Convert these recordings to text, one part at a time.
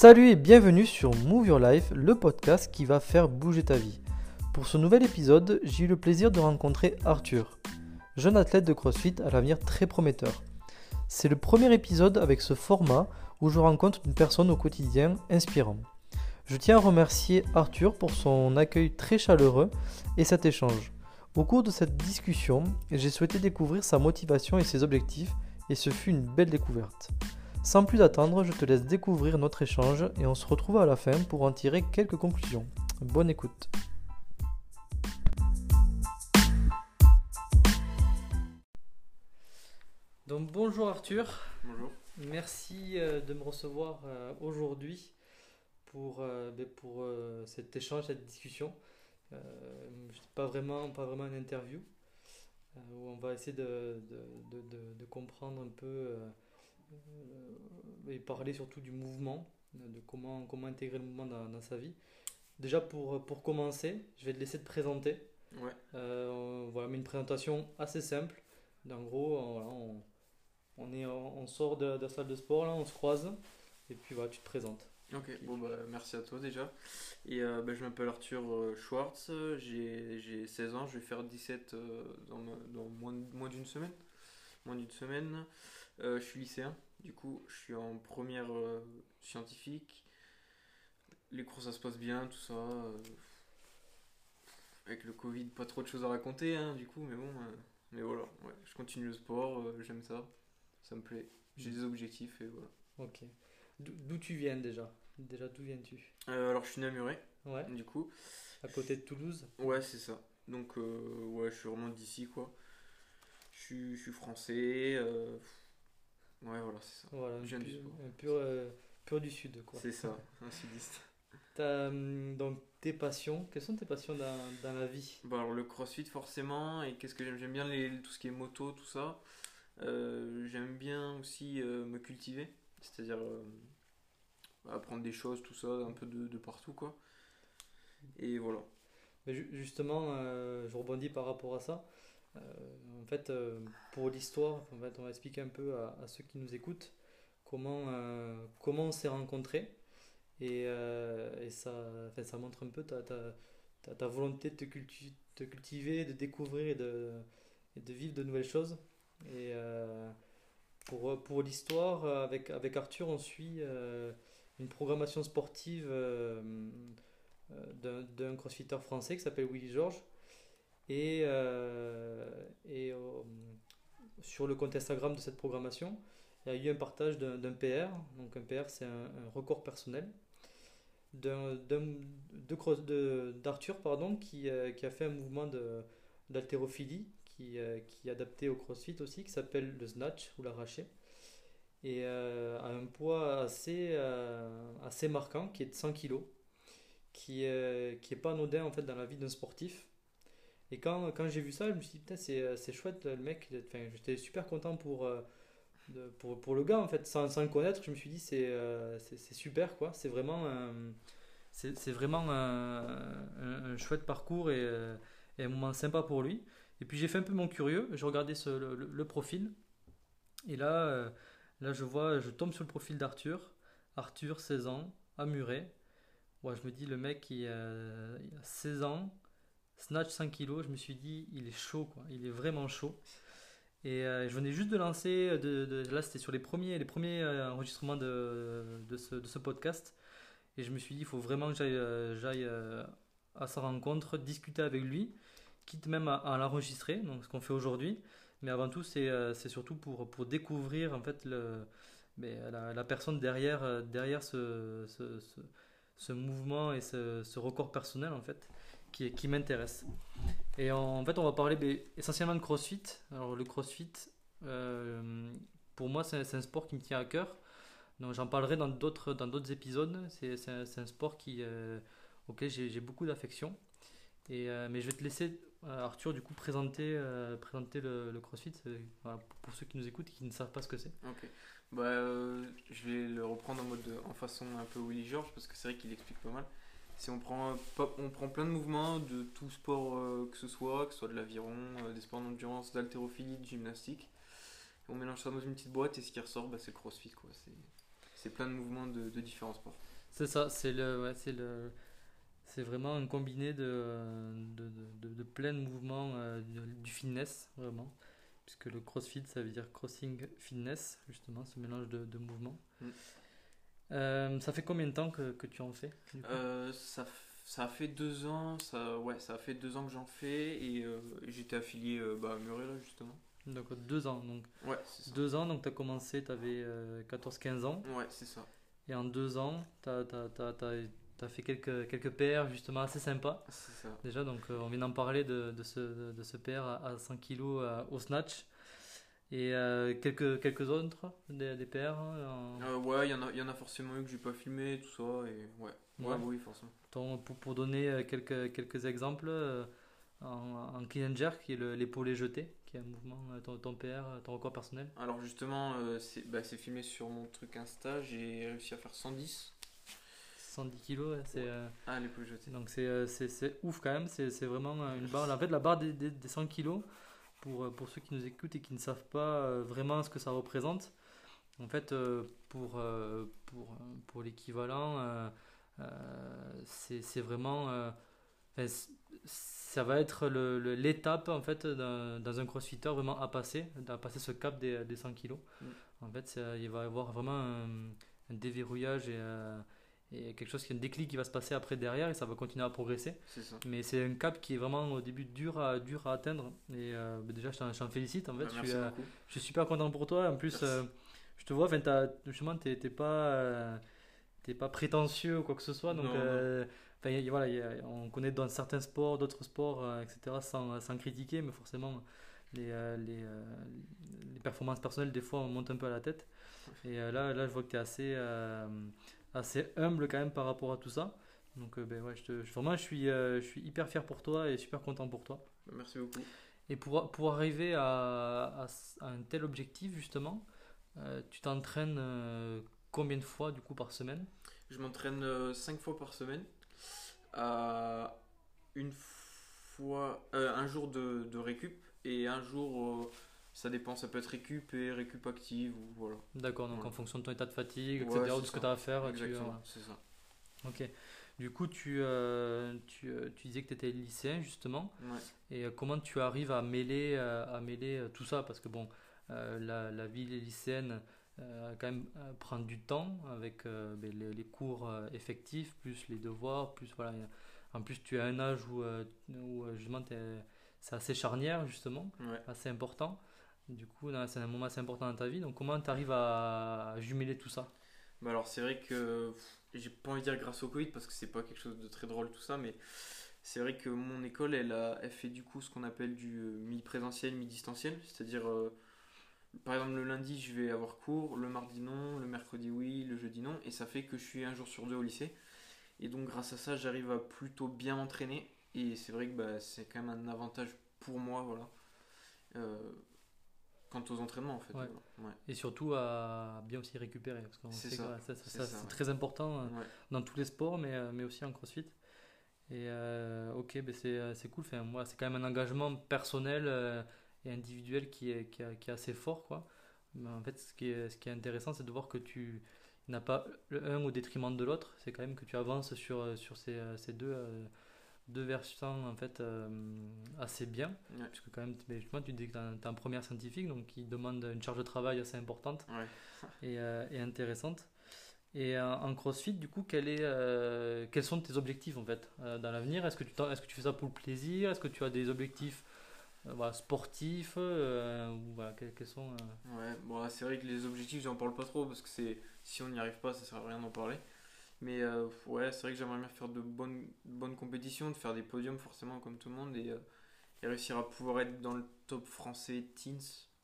Salut et bienvenue sur Move Your Life, le podcast qui va faire bouger ta vie. Pour ce nouvel épisode, j'ai eu le plaisir de rencontrer Arthur, jeune athlète de CrossFit à l'avenir très prometteur. C'est le premier épisode avec ce format où je rencontre une personne au quotidien inspirant. Je tiens à remercier Arthur pour son accueil très chaleureux et cet échange. Au cours de cette discussion, j'ai souhaité découvrir sa motivation et ses objectifs et ce fut une belle découverte. Sans plus attendre, je te laisse découvrir notre échange et on se retrouve à la fin pour en tirer quelques conclusions. Bonne écoute. Donc bonjour Arthur, Bonjour. merci euh, de me recevoir euh, aujourd'hui pour, euh, ben, pour cet échange, cette discussion. Pas vraiment, pas vraiment une interview où on va essayer de, de- de- de- de comprendre un peu et parler surtout du mouvement, de comment, comment intégrer le mouvement dans, dans sa vie. Déjà pour, pour commencer, je vais te laisser te présenter. Ouais. Euh, voilà, mais une présentation assez simple. En gros, on, voilà, on, on est, on sort de, de la salle de sport, là, on se croise, et puis voilà, tu te présentes. Ok, bon bah merci à toi déjà. Et euh, bah, je m'appelle Arthur euh, Schwartz, j'ai j'ai 16 ans, je vais faire 17 euh, dans, dans moins, moins d'une semaine. Moins d'une semaine. Euh, je suis lycéen, du coup je suis en première euh, scientifique. Les cours ça se passe bien, tout ça. euh, avec le Covid, pas trop de choses à raconter, hein, du coup, mais bon. euh, mais voilà, ouais, je continue le sport, euh, j'aime ça, ça me plaît. J'ai des objectifs et voilà. Ok. D'où tu viens déjà? Déjà, d'où viens-tu? Euh, alors je suis namurais, Ouais, du coup. à côté de Toulouse? Ouais, c'est ça. Donc, ouais, je suis vraiment d'ici, quoi. Je suis, je suis français. Euh, Ouais, voilà, c'est ça. Voilà, un du pur, sport. un pur, euh, pur du sud, quoi. C'est ça, un sudiste. Hum, donc tes passions, quelles sont tes passions dans, dans la vie? Bon, alors le crossfit, forcément. Et qu'est-ce que j'aime J'aime bien les, tout ce qui est moto, tout ça. Euh, j'aime bien aussi euh, me cultiver. C'est-à-dire euh, apprendre des choses, tout ça, un peu de, de partout, quoi. Et voilà. Mais ju- justement, euh, je rebondis par rapport à ça. Euh, en fait, euh, pour l'histoire, en fait, on va expliquer un peu à, ceux qui nous écoutent comment, euh, comment on s'est rencontrés. Et, et ça, ça montre un peu ta, ta, ta, volonté de te, culti- te cultiver, de découvrir et de, de vivre de nouvelles choses. Et pour, pour l'histoire, avec, avec Arthur, on suit une programmation sportive d'un crossfitter français qui s'appelle Willy Georges. Et, euh, et euh, sur le compte Instagram de cette programmation, il y a eu un partage d'un PR. Donc un PR, c'est un, record personnel d'Arthur pardon qui, euh, qui a fait un mouvement d'haltérophilie qui, qui est adapté au crossfit aussi qui s'appelle le snatch ou l'arraché et à un poids assez, assez marquant qui est de 100 kg qui, qui pas anodin en fait dans la vie d'un sportif et quand, quand j'ai vu ça je me suis dit putain c'est euh, chouette le mec enfin, j'étais super content pour, euh, pour, pour le gars en fait. Sans, sans le connaître je me suis dit c'est euh, c'est super quoi. C'est vraiment c'est vraiment un, un- chouette parcours et, et un moment sympa pour lui. Et puis j'ai fait un peu mon curieux je regardais le, profil. Et là là je vois je tombe sur le profil d'Arthur. Arthur 16 ans à Muret Ouais, je me dis, le mec, il a 16 ans, snatch 5 kilos, je me suis dit, il est chaud, quoi. Il est vraiment chaud. Et euh, je venais juste de lancer, de, de- là c'était sur les premiers, les premiers euh, enregistrements de, de, ce, podcast. Et je me suis dit, il faut vraiment que j'aille euh, euh, à sa rencontre, discuter avec lui, quitte même à, l'enregistrer, donc ce qu'on fait aujourd'hui. Mais avant tout, c'est euh, c'est surtout pour, pour découvrir en fait le, mais la, la personne derrière, euh, derrière ce, ce, ce- ce mouvement et ce record personnel en fait qui, m'intéresse. Et en, fait, on va parler ben, essentiellement de CrossFit. Alors le CrossFit, euh, pour moi, c'est un sport qui me tient à cœur. Donc j'en parlerai dans d'autres dans d'autres épisodes. C'est un, sport qui euh, auquel j'ai beaucoup d'affection. Euh, mais je vais te laisser euh, Arthur du coup présenter présenter le, CrossFit pour, ceux qui nous écoutent et qui ne savent pas ce que c'est. Ok. Bah, je vais le reprendre en mode de- en façon un peu Willy George parce que c'est vrai qu'il explique pas mal. Si on prend, pas- on prend plein de mouvements de tout sport euh, que ce soit, que ce soit de l'aviron, euh, des sports d'endurance, d'haltérophilie, de gymnastique, on mélange ça dans une petite boîte et ce qui ressort, bah, c'est le crossfit. quoi. C'est- C'est plein de mouvements de, de différents sports. C'est ça, c'est le, ouais, c'est le, c'est vraiment un combiné de, de, de, de plein de mouvements euh, du, fitness, vraiment. Puisque le crossfit, ça veut dire crossing fitness, justement, ce mélange de, de mouvements. Mm. Euh, ça fait combien de temps que, que tu en fais Euh, ça, ça a fait deux ans, ça, ouais, ça fait deux ans que j'en fais et euh, j'étais affilié bah, à Muret là justement. Donc deux ans. Donc Ouais, c'est ça. deux ans, donc tu as commencé, tu avais 14-15 ans. Ouais, c'est ça. Et en deux ans, tu as, fait quelques, quelques PR justement assez sympas. C'est ça. Déjà, donc on vient d'en parler de, de ce, de ce PR à, à 100 kg au snatch. Et euh, quelques, quelques autres, des, des PR. hein, Euh, ouais, il y, en a- y en a forcément eu que j'ai pas filmé, tout ça, et ouais. Ouais, Ouais. oui, forcément. Pour, pour donner euh, quelques, quelques exemples, en, en clean and jerk, qui est l'épaulé jeté, qui est un mouvement, ton, ton PR, ton record personnel. Alors justement, c'est bah, filmé sur mon truc Insta, j'ai réussi à faire 110. 110 kg, ouais, c'est. Ah, l'épaule jetée. Donc c'est, ouf quand même, c'est, vraiment une barre. En fait, la barre des, des, des 100 kg, pour, euh, pour ceux qui nous écoutent et qui ne savent pas euh, vraiment ce que ça représente, en fait, euh, pour, pour, pour l'équivalent, c'est, c'est vraiment. ça va être le, le- l'étape en fait dans un crossfitter vraiment à passer, à passer ce cap des, des 100 kg. Mm. En fait, il va y avoir vraiment un, un déverrouillage et, et quelque chose qui est un déclic qui va se passer après derrière et ça va continuer à progresser. Ça. Mais c'est un cap qui est vraiment au début dur à, dur à atteindre. Et euh, bah, déjà, je t'en, félicite. En fait, Bah, je, merci suis, euh, je suis super content pour toi. En plus, euh, je te vois, justement, t'es, t'es pas, pas prétentieux ou quoi que ce soit. Donc, Non, y voilà, y a- on connaît dans certains sports, d'autres sports, etc., sans, sans critiquer, mais forcément, les, les, les performances personnelles, des fois, on monte un peu à la tête. Et là, là, je vois que tu es assez, assez humble quand même par rapport à tout ça. Donc, euh, ben, ouais, je te, je- vraiment, je suis, euh, je suis hyper fier pour toi et super content pour toi. Merci beaucoup. Et pour, pour arriver à, à, à un tel objectif, justement, euh, tu t'entraînes combien de fois du coup par semaine? Je m'entraîne 5 fois par semaine. Une fois, un jour de, de récup et un jour, ça dépend, ça peut être récup et récup active ou voilà. D'accord, donc Ouais. en fonction de ton état de fatigue, Ouais, etc., c'est de ce que tu as à faire. tu, Exactement, euh, c'est ça. ok. Du coup, tu, euh, tu, euh, tu disais que tu étais lycéen, justement. Ouais. Et comment tu arrives à mêler, à mêler tout ça? Parce que bon, la, la vie lycéenne quand même prend du temps avec ben, les, les cours effectifs, plus les devoirs, plus voilà. En plus, tu as un âge où, où justement c'est assez charnière, justement, Ouais. assez important. Du coup, c'est un moment assez important dans ta vie. Donc, comment tu arrives à, jumeler tout ça? Bah alors c'est vrai que j'ai pas envie de dire grâce au Covid parce que c'est pas quelque chose de très drôle tout ça, mais c'est vrai que mon école elle, a, elle fait du coup ce qu'on appelle du euh, mi-présentiel, mi-distanciel, c'est-à-dire euh, par exemple le lundi je vais avoir cours, le mardi non, le mercredi oui, le jeudi non, et ça fait que je suis un jour sur deux au lycée. Et donc grâce à ça j'arrive à plutôt bien m'entraîner et c'est vrai que bah, c'est quand même un avantage pour moi voilà. Euh, quant aux entraînements en fait. Ouais. Ouais. Et surtout à bien aussi récupérer. Parce qu'on C'est sait ça. que ça, ça- C'est ouais. très important. euh, dans tous les sports, mais, euh, mais aussi en crossfit. Et euh, ok, ben c'est, euh, c'est cool. Enfin, moi, c'est quand même un engagement personnel euh, et individuel qui est, qui, est- qui est assez fort. Quoi. Mais en fait, ce qui est, ce qui est intéressant, c'est de voir que tu n'as pas le un au détriment de l'autre. C'est quand même que tu avances sur, euh, sur ces, euh, ces deux, euh, deux versants en fait, euh, assez bien. Ouais. Puisque quand même, justement, tu dis que tu es un première scientifique, donc qui demande une charge de travail assez importante Ouais. et, euh, et intéressante. Et euh, en CrossFit, du coup, quel est, quels sont tes objectifs en fait dans l'avenir? Est-ce que, tu est-ce que tu fais ça pour le plaisir? Est-ce que tu as des objectifs voilà, sportifs ou, voilà, quels, quels sont Ouais, bon, c'est vrai que les objectifs, j'en parle pas trop parce que c'est si on n'y arrive pas, ça sert à rien d'en parler. Mais euh, ouais, c'est vrai que j'aimerais bien faire de bonnes, bonnes compétitions, de faire des podiums forcément comme tout le monde et, euh, et réussir à pouvoir être dans le top français teens.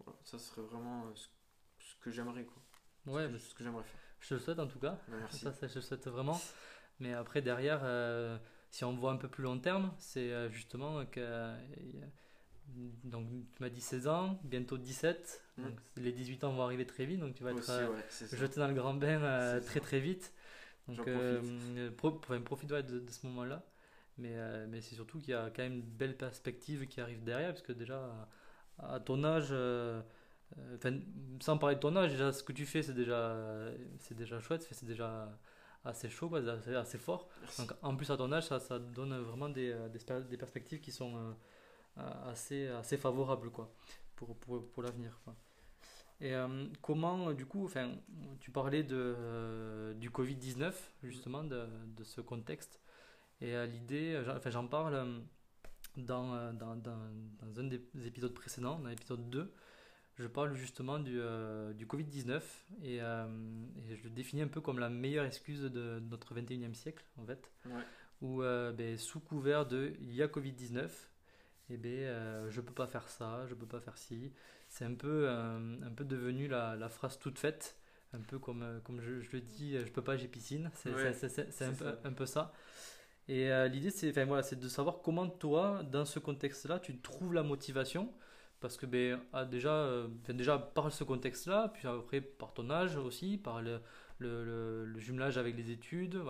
Voilà, ça serait vraiment euh, ce, ce que j'aimerais quoi. Ouais, ce que, ce que j'aimerais faire. je te le souhaite en tout cas. Bah, merci. Ça, ça, je le souhaite vraiment. Mais après, derrière, euh, si on voit un peu plus long terme, c'est justement que. donc, tu m'as dit 16 ans, bientôt 17. Mm. Donc, les 18 ans vont arriver très vite. Donc, tu vas être Aussi, ouais, jeté dans le grand bain très ça. très vite. Donc profite. euh, pro- enfin, profite ouais, de, de ce moment-là. Mais, euh, mais c'est surtout qu'il y a quand même une belle perspective qui arrive derrière, parce que déjà à, à ton âge, euh, enfin, sans parler de ton âge, déjà ce que tu fais c'est déjà, c'est déjà chouette, c'est déjà assez chaud, quoi, assez, assez fort. Donc, en plus, à ton âge, ça, ça donne vraiment des, des, des perspectives qui sont assez, assez favorables quoi, pour, pour, pour l'avenir. Et comment, du coup, enfin, tu parlais de, du Covid-19, justement, de, de, ce contexte. Et l'idée, enfin, j'en parle dans, dans, dans, dans, un des épisodes précédents, dans l'épisode 2, je parle justement du, euh, du Covid-19 et, euh, et, je le définis un peu comme la meilleure excuse de, notre 21e siècle, en fait. Ouais. Où, euh, ben, sous couvert de il y a Covid-19, eh ben, je peux pas faire ça, je peux pas faire ci. C'est un peu, un peu devenu la, la, phrase toute faite, un peu comme, comme je, je le dis, je peux pas, j'ai piscine. C'est un, peu, un peu ça. Et l'idée, c'est enfin, voilà, de savoir comment toi, dans ce contexte-là, tu trouves la motivation parce que ben, ah, déjà, euh, déjà par ce contexte-là, puis après par ton âge aussi, par le, le, le, jumelage avec les études,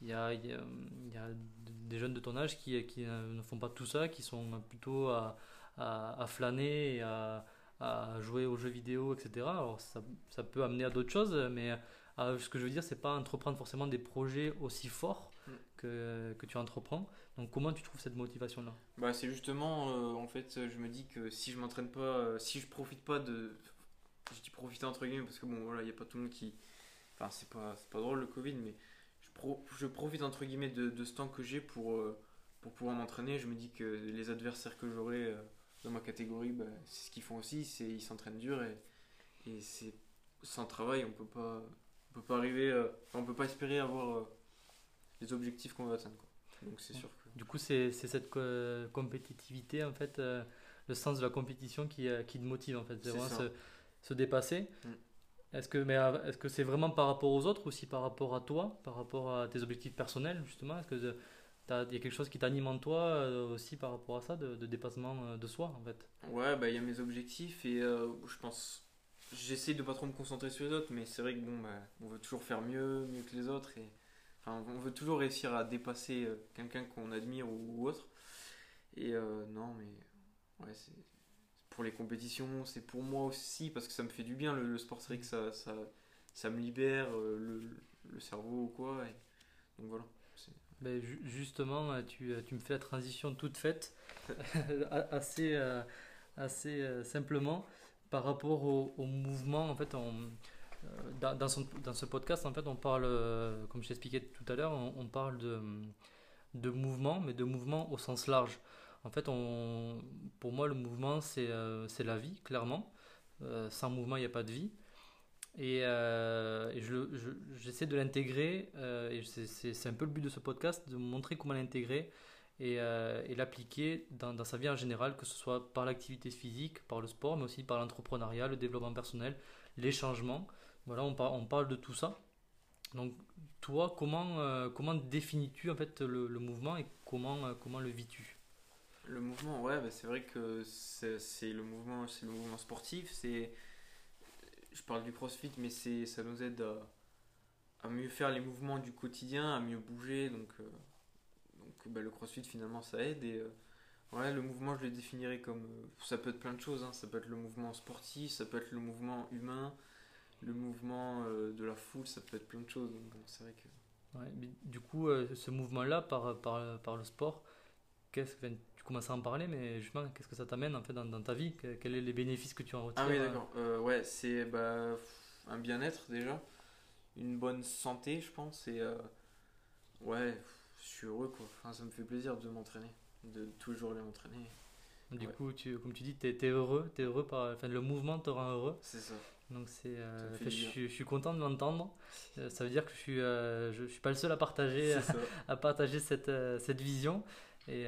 il y, a, il, y a, il y, a, des jeunes de ton âge qui, qui, ne font pas tout ça, qui sont plutôt à, à, flâner et à, à, jouer aux jeux vidéo, etc. Alors ça, ça peut amener à d'autres choses, mais euh, ce que je veux dire, c'est pas entreprendre forcément des projets aussi forts mm. que, que tu entreprends. Donc comment tu trouves cette motivation là Bah c'est justement euh, en fait je me dis que si je m'entraîne pas euh, si je profite pas de je dis profiter entre guillemets parce que bon voilà, il y a pas tout le monde qui enfin c'est pas pas drôle le Covid mais je, je profite entre guillemets de, de ce temps que j'ai pour pour pouvoir m'entraîner, je me dis que les adversaires que j'aurai dans ma catégorie bah, c'est ce qu'ils font aussi, c'est ils s'entraînent dur et, et c'est sans travail, on peut pas on peut pas arriver on peut pas espérer avoir les objectifs qu'on veut atteindre Donc c'est sûr du coup, c'est cette compétitivité, en fait, euh, le sens de la compétition qui, euh, qui te motive, en fait. C'est vraiment se, se, dépasser. Mm. Est-ce que euh, est-ce que c'est vraiment par rapport aux autres ou aussi par rapport à toi, par rapport à tes objectifs personnels, justement? Est-ce que il y a quelque chose qui t'anime en toi aussi par rapport à ça, de, dépassement de soi, en fait? Ouais, bah, il y a mes objectifs et je pense j'essaie de pas trop me concentrer sur les autres, mais c'est vrai que bon, bah, on veut toujours faire mieux, mieux que les autres. Et on veut toujours réussir à dépasser euh, quelqu'un qu'on admire ou, autre. Et euh, non, mais ouais, c'est pour les compétitions, c'est pour moi aussi parce que ça me fait du bien le, sport. C'est vrai que ça, ça, ça me libère euh, le, le, cerveau ou quoi. donc voilà. Ben, justement, tu, tu, me fais la transition toute faite, assez, assez simplement, par rapport au, mouvement. En fait, euh, dans, dans, ce podcast, en fait, on parle, euh, comme je t'expliquais tout à l'heure, on, parle de, de mouvement, mais de mouvement au sens large. En fait, on, pour moi, le mouvement, c'est euh, la vie, clairement. sans mouvement, il n'y a pas de vie. Et, et j'essaie de l'intégrer, et c'est un peu le but de ce podcast, de montrer comment l'intégrer et, et l'appliquer dans, dans, sa vie en général, que ce soit par l'activité physique, par le sport, mais aussi par l'entrepreneuriat, le développement personnel, les changements. Voilà, on, on parle de tout ça. Donc, toi, comment, euh, comment définis-tu en fait le, mouvement et comment, euh, comment le vis-tu? Le mouvement, ouais, bah, c'est vrai que c'est le mouvement, le mouvement sportif. C'est, parle du CrossFit, mais c'est, ça nous aide à, mieux faire les mouvements du quotidien, à mieux bouger. Donc, euh, donc bah, le CrossFit finalement, ça aide et Ouais, le mouvement, je le définirais comme. ça peut être plein de choses. Hein. Ça peut être le mouvement sportif, ça peut être le mouvement humain, le mouvement euh, de la foule, ça peut être plein de choses. c'est vrai que... Du coup, euh, ce mouvement-là, par, par, par, le sport, qu'est-ce que, tu commences à en parler, mais justement, qu'est-ce que ça t'amène en fait dans, dans, ta vie? Quels sont les bénéfices que tu en retires Ah oui, d'accord. Euh, ouais, c'est bah, un bien-être déjà, une bonne santé, je pense, et ouais, je suis heureux quoi. Enfin, ça me fait plaisir de m'entraîner, de toujours aller m'entraîner. Du coup, tu, comme tu dis, tu es, heureux, es heureux par, enfin, le mouvement te rend heureux. C'est ça. Donc c'est, euh, je, je, suis content de l'entendre. Euh, ça veut dire que je suis, euh, je, suis pas le seul à partager, à, partager cette, cette vision. Et,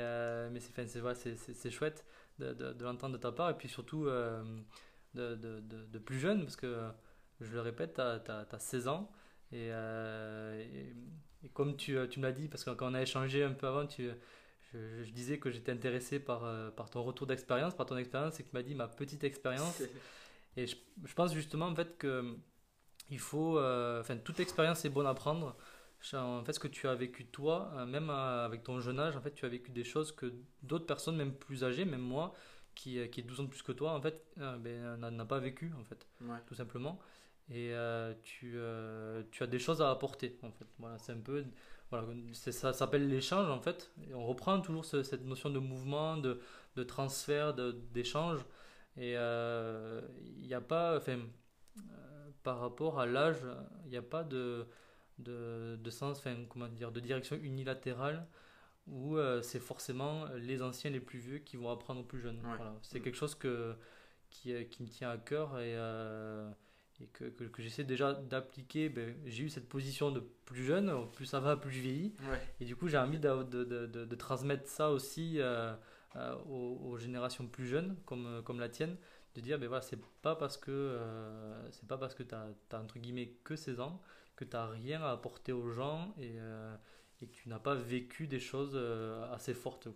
mais c'est, c'est, c'est, c'est chouette de, de, de l'entendre de ta part et puis surtout de, de, plus jeune parce que je le répète, tu as, 16 ans et, et, comme tu, tu me l'as dit, parce que quand on a échangé un peu avant, tu, je, je disais que j'étais intéressé par, par ton retour d'expérience, par ton expérience et que tu m'as dit ma petite expérience. Et je, je, pense justement en fait que il faut, euh, enfin toute expérience est bonne à prendre. En fait, ce que tu as vécu toi, euh, même euh, avec ton jeune âge, en fait, tu as vécu des choses que d'autres personnes, même plus âgées, même moi, qui, qui est 12 ans de plus que toi, en fait, ben, n'a pas vécu, en fait, tout simplement. et tu, tu as des choses à apporter en fait. Voilà, c'est un peu voilà, ça s'appelle l'échange en fait. Et on reprend toujours cette notion de mouvement, de, de transfert, d'échange. Et il n'y a pas, enfin, par rapport à l'âge, il n'y a pas de, de, de sens, enfin, comment dire, de direction unilatérale où euh, c'est forcément les anciens les plus vieux qui vont apprendre aux plus jeunes. Voilà. C'est mm. quelque chose que, qui, qui, me tient à cœur et, euh, et que, que, j'essaie déjà d'appliquer. Ben, j'ai eu cette position de plus jeune, plus ça va, plus je vieillis. Et du coup, j'ai envie de, de, de, de, transmettre ça aussi euh, aux, générations plus jeunes, comme, comme la tienne. De dire, ben voilà, c'est pas parce que c'est pas parce que tu as, as, entre guillemets que 16 ans que tu n'as rien à apporter aux gens et, et que tu n'as pas vécu des choses euh, assez fortes.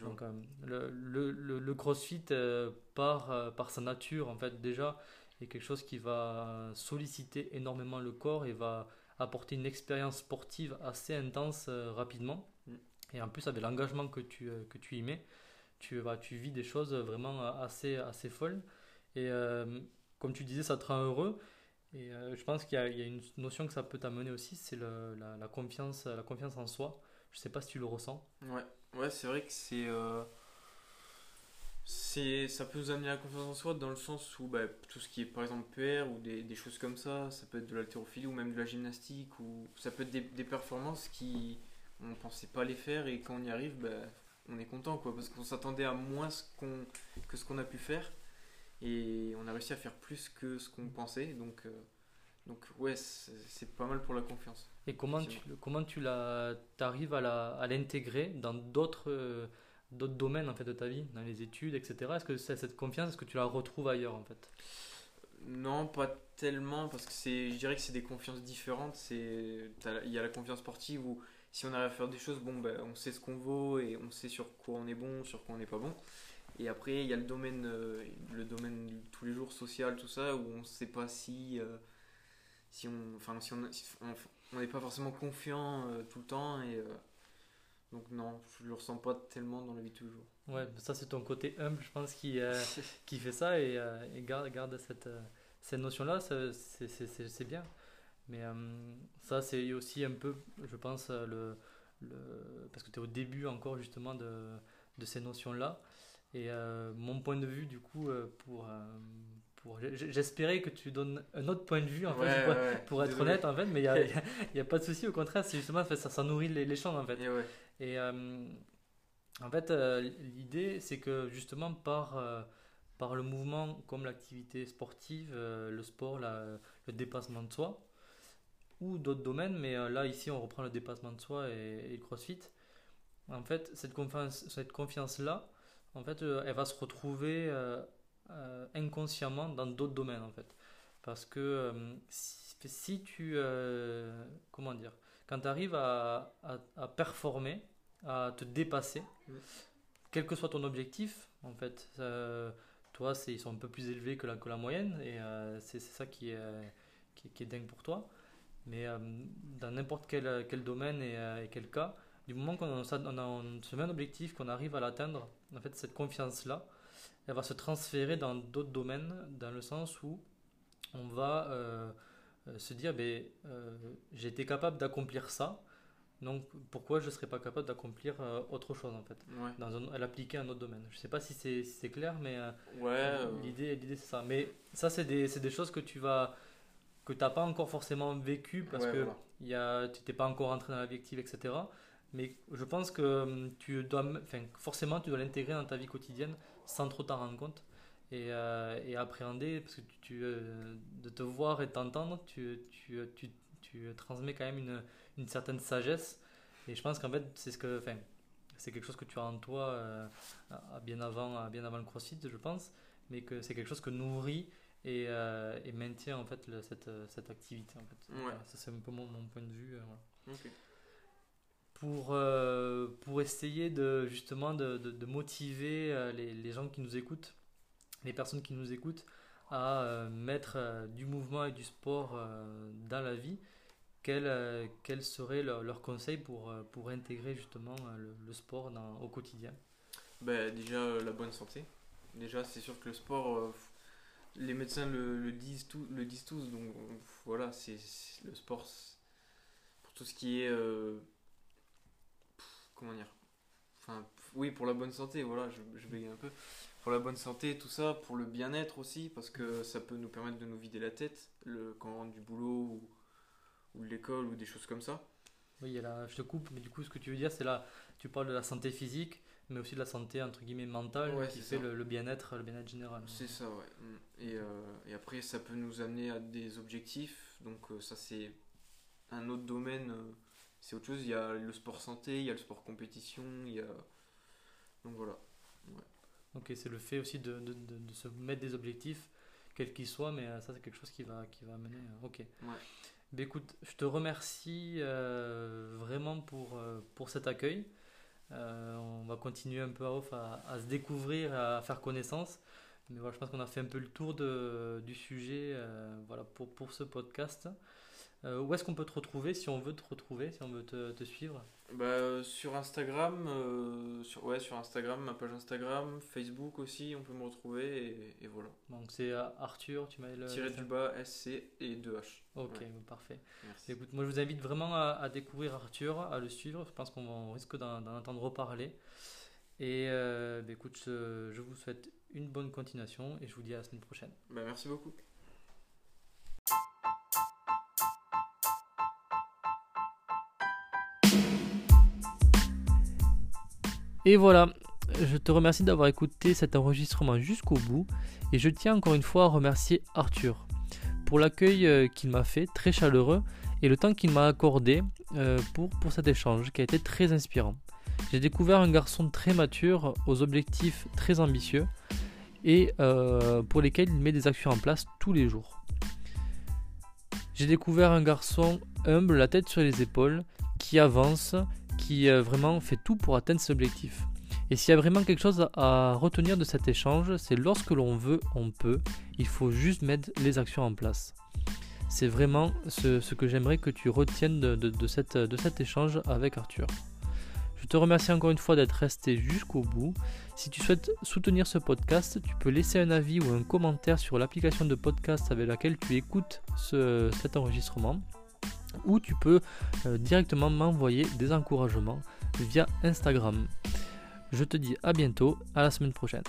Donc, euh, le, le, le, crossfit, euh, par, par sa nature, en fait, déjà, est quelque chose qui va solliciter énormément le corps et va apporter une expérience sportive assez intense rapidement. Mm. Et en plus, avec l'engagement que tu, que tu y mets, tu, vas tu vis des choses vraiment assez, assez folles. Et comme tu disais, ça te rend heureux. Et euh, je pense qu'il y, a une notion que ça peut t'amener aussi, c'est la, la, confiance, la confiance en soi. Je sais pas si tu le ressens. Ouais, ouais c'est vrai que c'est. Euh, ça peut nous amener la confiance en soi dans le sens où bah, tout ce qui est par exemple PR ou des, des choses comme ça, ça peut être de l'haltérophilie ou même de la gymnastique, ou ça peut être des, performances qui on pensait pas les faire et quand on y arrive, bah, on est content quoi, parce qu'on s'attendait à moins ce qu'on, que ce qu'on a pu faire. Et on a réussi à faire plus que ce qu'on pensait. Donc, euh, donc ouais, c'est pas mal pour la confiance. Et comment tu, comment tu arrives à l'intégrer dans d'autres euh, d'autres domaines en fait, de ta vie, dans les études, etc. Est-ce que cette confiance, est-ce que tu la retrouves ailleurs en fait? Non, pas tellement, parce que je dirais que c'est des confiances différentes. Il y a la confiance sportive où si on arrive à faire des choses, bon, ben, on sait ce qu'on vaut et on sait sur quoi on est bon, sur quoi on n'est pas bon. Et après, il y a le domaine, euh, le domaine tous les jours social, tout ça, où on ne sait pas si, euh, si on, enfin, si on n'est pas forcément confiant euh, tout le temps. Et donc non, je le ressens pas tellement dans la vie de tous les jours. Ouais, ça c'est ton côté humble, je pense, qui, qui fait ça et, et garde, garde cette, cette notion-là, c'est bien. Mais ça, c'est aussi un peu, je pense, le, le parce que tu es au début encore justement de, de ces notions-là. Et euh, mon point de vue, du coup, euh, pour, euh, pour j'espérais que tu donnes un autre point de vue, en fait, pour, être honnête, en fait, mais il n'y a, a, pas de souci, au contraire, c'est justement, ça, ça nourrit l'échange, en fait. Et, en fait, l'idée, c'est que justement, par, par le mouvement, comme l'activité sportive, le sport, le dépassement de soi, ou d'autres domaines, mais là, ici, on reprend le dépassement de soi et, et le crossfit. En fait, cette confiance-là, cette confiance -là, en fait, euh, elle va se retrouver euh, euh, inconsciemment dans d'autres domaines, en fait. Parce que si, tu. comment dire Quand tu arrives à, à, performer, à te dépasser, quel que soit ton objectif, en fait, toi, ils sont un peu plus élevés que la, que la moyenne, et c'est ça qui est, qui, est dingue pour toi. Mais dans n'importe quel, quel, domaine et, et, quel cas, du moment qu'on a, on a ce même objectif, qu'on arrive à l'atteindre, en fait, cette confiance-là, elle va se transférer dans d'autres domaines, dans le sens où on va euh, euh, se dire, ben, euh, j'ai été capable d'accomplir ça, donc pourquoi je ne serais pas capable d'accomplir autre chose en fait, dans un, à l'appliquer à un autre domaine. Je ne sais pas si c'est si clair, mais ouais, l'idée l'idée c'est ça. Mais ça c'est des, des, choses que tu vas que n'as pas encore forcément vécu parce que tu n'étais pas encore entré dans l'objectif, etc. Mais je pense que hum, tu dois, enfin, forcément, tu dois l'intégrer dans ta vie quotidienne sans trop t'en rendre compte et, euh, et, appréhender, parce que tu, euh, de te voir et t'entendre, tu, tu, tu, tu, transmets quand même une, une, certaine sagesse. Et je pense qu'en fait, c'est ce que, enfin, c'est quelque chose que tu as en toi euh, bien, avant, bien avant le crossfit, je pense, mais que c'est quelque chose que nourrit et, et maintient en fait cette, cette activité. En fait. ça, c'est un peu mon, mon, point de vue. Voilà pour, euh, pour essayer de, justement de, de, motiver euh, les, les, gens qui nous écoutent, les personnes qui nous écoutent, à euh, mettre du mouvement et du sport dans la vie. Quel, quel serait leur, leur, conseil pour, pour intégrer justement le, sport au quotidien? Ben, Déjà la bonne santé. Déjà c'est sûr que le sport, les médecins le, disent, tout, le disent tous, donc voilà, c'est le sport, pour tout ce qui est. comment dire Enfin, oui, pour la bonne santé, voilà, je, je bégaye un peu. Pour la bonne santé, tout ça, pour le bien-être aussi, parce que ça peut nous permettre de nous vider la tête le, quand on rentre du boulot ou, ou de l'école ou des choses comme ça. Oui, je te coupe, mais du coup, ce que tu veux dire, c'est là, tu parles de la santé physique, mais aussi de la santé entre guillemets mentale Ouais, qui fait ça. le, le bien-être, le bien-être général. C'est ça, ouais. Mm. Et, euh, et après, ça peut nous amener à des objectifs. Donc, euh, ça, c'est un autre domaine. euh, c'est autre chose. Il y a le sport santé, il y a le sport compétition, il y a. Donc, voilà. Ok, c'est le fait aussi de, de, de- de se mettre des objectifs, quels qu'ils soient, mais euh, ça, c'est quelque chose qui va, qui va amener. euh, ok. Ouais. Ben, écoute, je te remercie euh, vraiment pour, euh, pour cet accueil. Euh, on va continuer un peu à off à, à se découvrir, à faire connaissance. Mais voilà, je pense qu'on a fait un peu le tour de, du sujet euh, voilà, pour, pour ce podcast. Euh, où est-ce qu'on peut te retrouver si on veut te retrouver, si on veut te, te suivre Bah, euh, sur Instagram, euh, sur, ouais, sur Instagram, ma page Instagram, Facebook aussi, on peut me retrouver. Et, et voilà. Donc c'est Arthur, tu m'as le. Tiré du bas, SC et 2H. Ok, Ouais. parfait. Merci. Écoute, moi je vous invite vraiment à, à découvrir Arthur, à le suivre. Je pense qu'on risque d'en d'en entendre reparler. Et euh, bah, écoute, je, je vous souhaite une bonne continuation et je vous dis à la semaine prochaine. Bah, merci beaucoup. Et voilà, je te remercie d'avoir écouté cet enregistrement jusqu'au bout. Et je tiens encore une fois à remercier Arthur pour l'accueil euh, qu'il m'a fait, très chaleureux, et le temps qu'il m'a accordé euh, pour, pour cet échange qui a été très inspirant. J'ai découvert un garçon très mature, aux objectifs très ambitieux, et euh, pour lesquels il met des actions en place tous les jours. J'ai découvert un garçon humble, la tête sur les épaules, qui avance, qui euh, vraiment fait tout pour atteindre ses objectifs. Et s'il y a vraiment quelque chose à retenir de cet échange, c'est lorsque l'on veut, on peut. Il faut juste mettre les actions en place. C'est vraiment ce, que j'aimerais que tu retiennes de, de- de cette- de cet échange avec Arthur. Je te remercie encore une fois d'être resté jusqu'au bout. Si tu souhaites soutenir ce podcast, tu peux laisser un avis ou un commentaire sur l'application de podcast avec laquelle tu écoutes ce- cet enregistrement. Ou tu peux euh, directement m'envoyer des encouragements via Instagram. Je te dis à bientôt, à la semaine prochaine.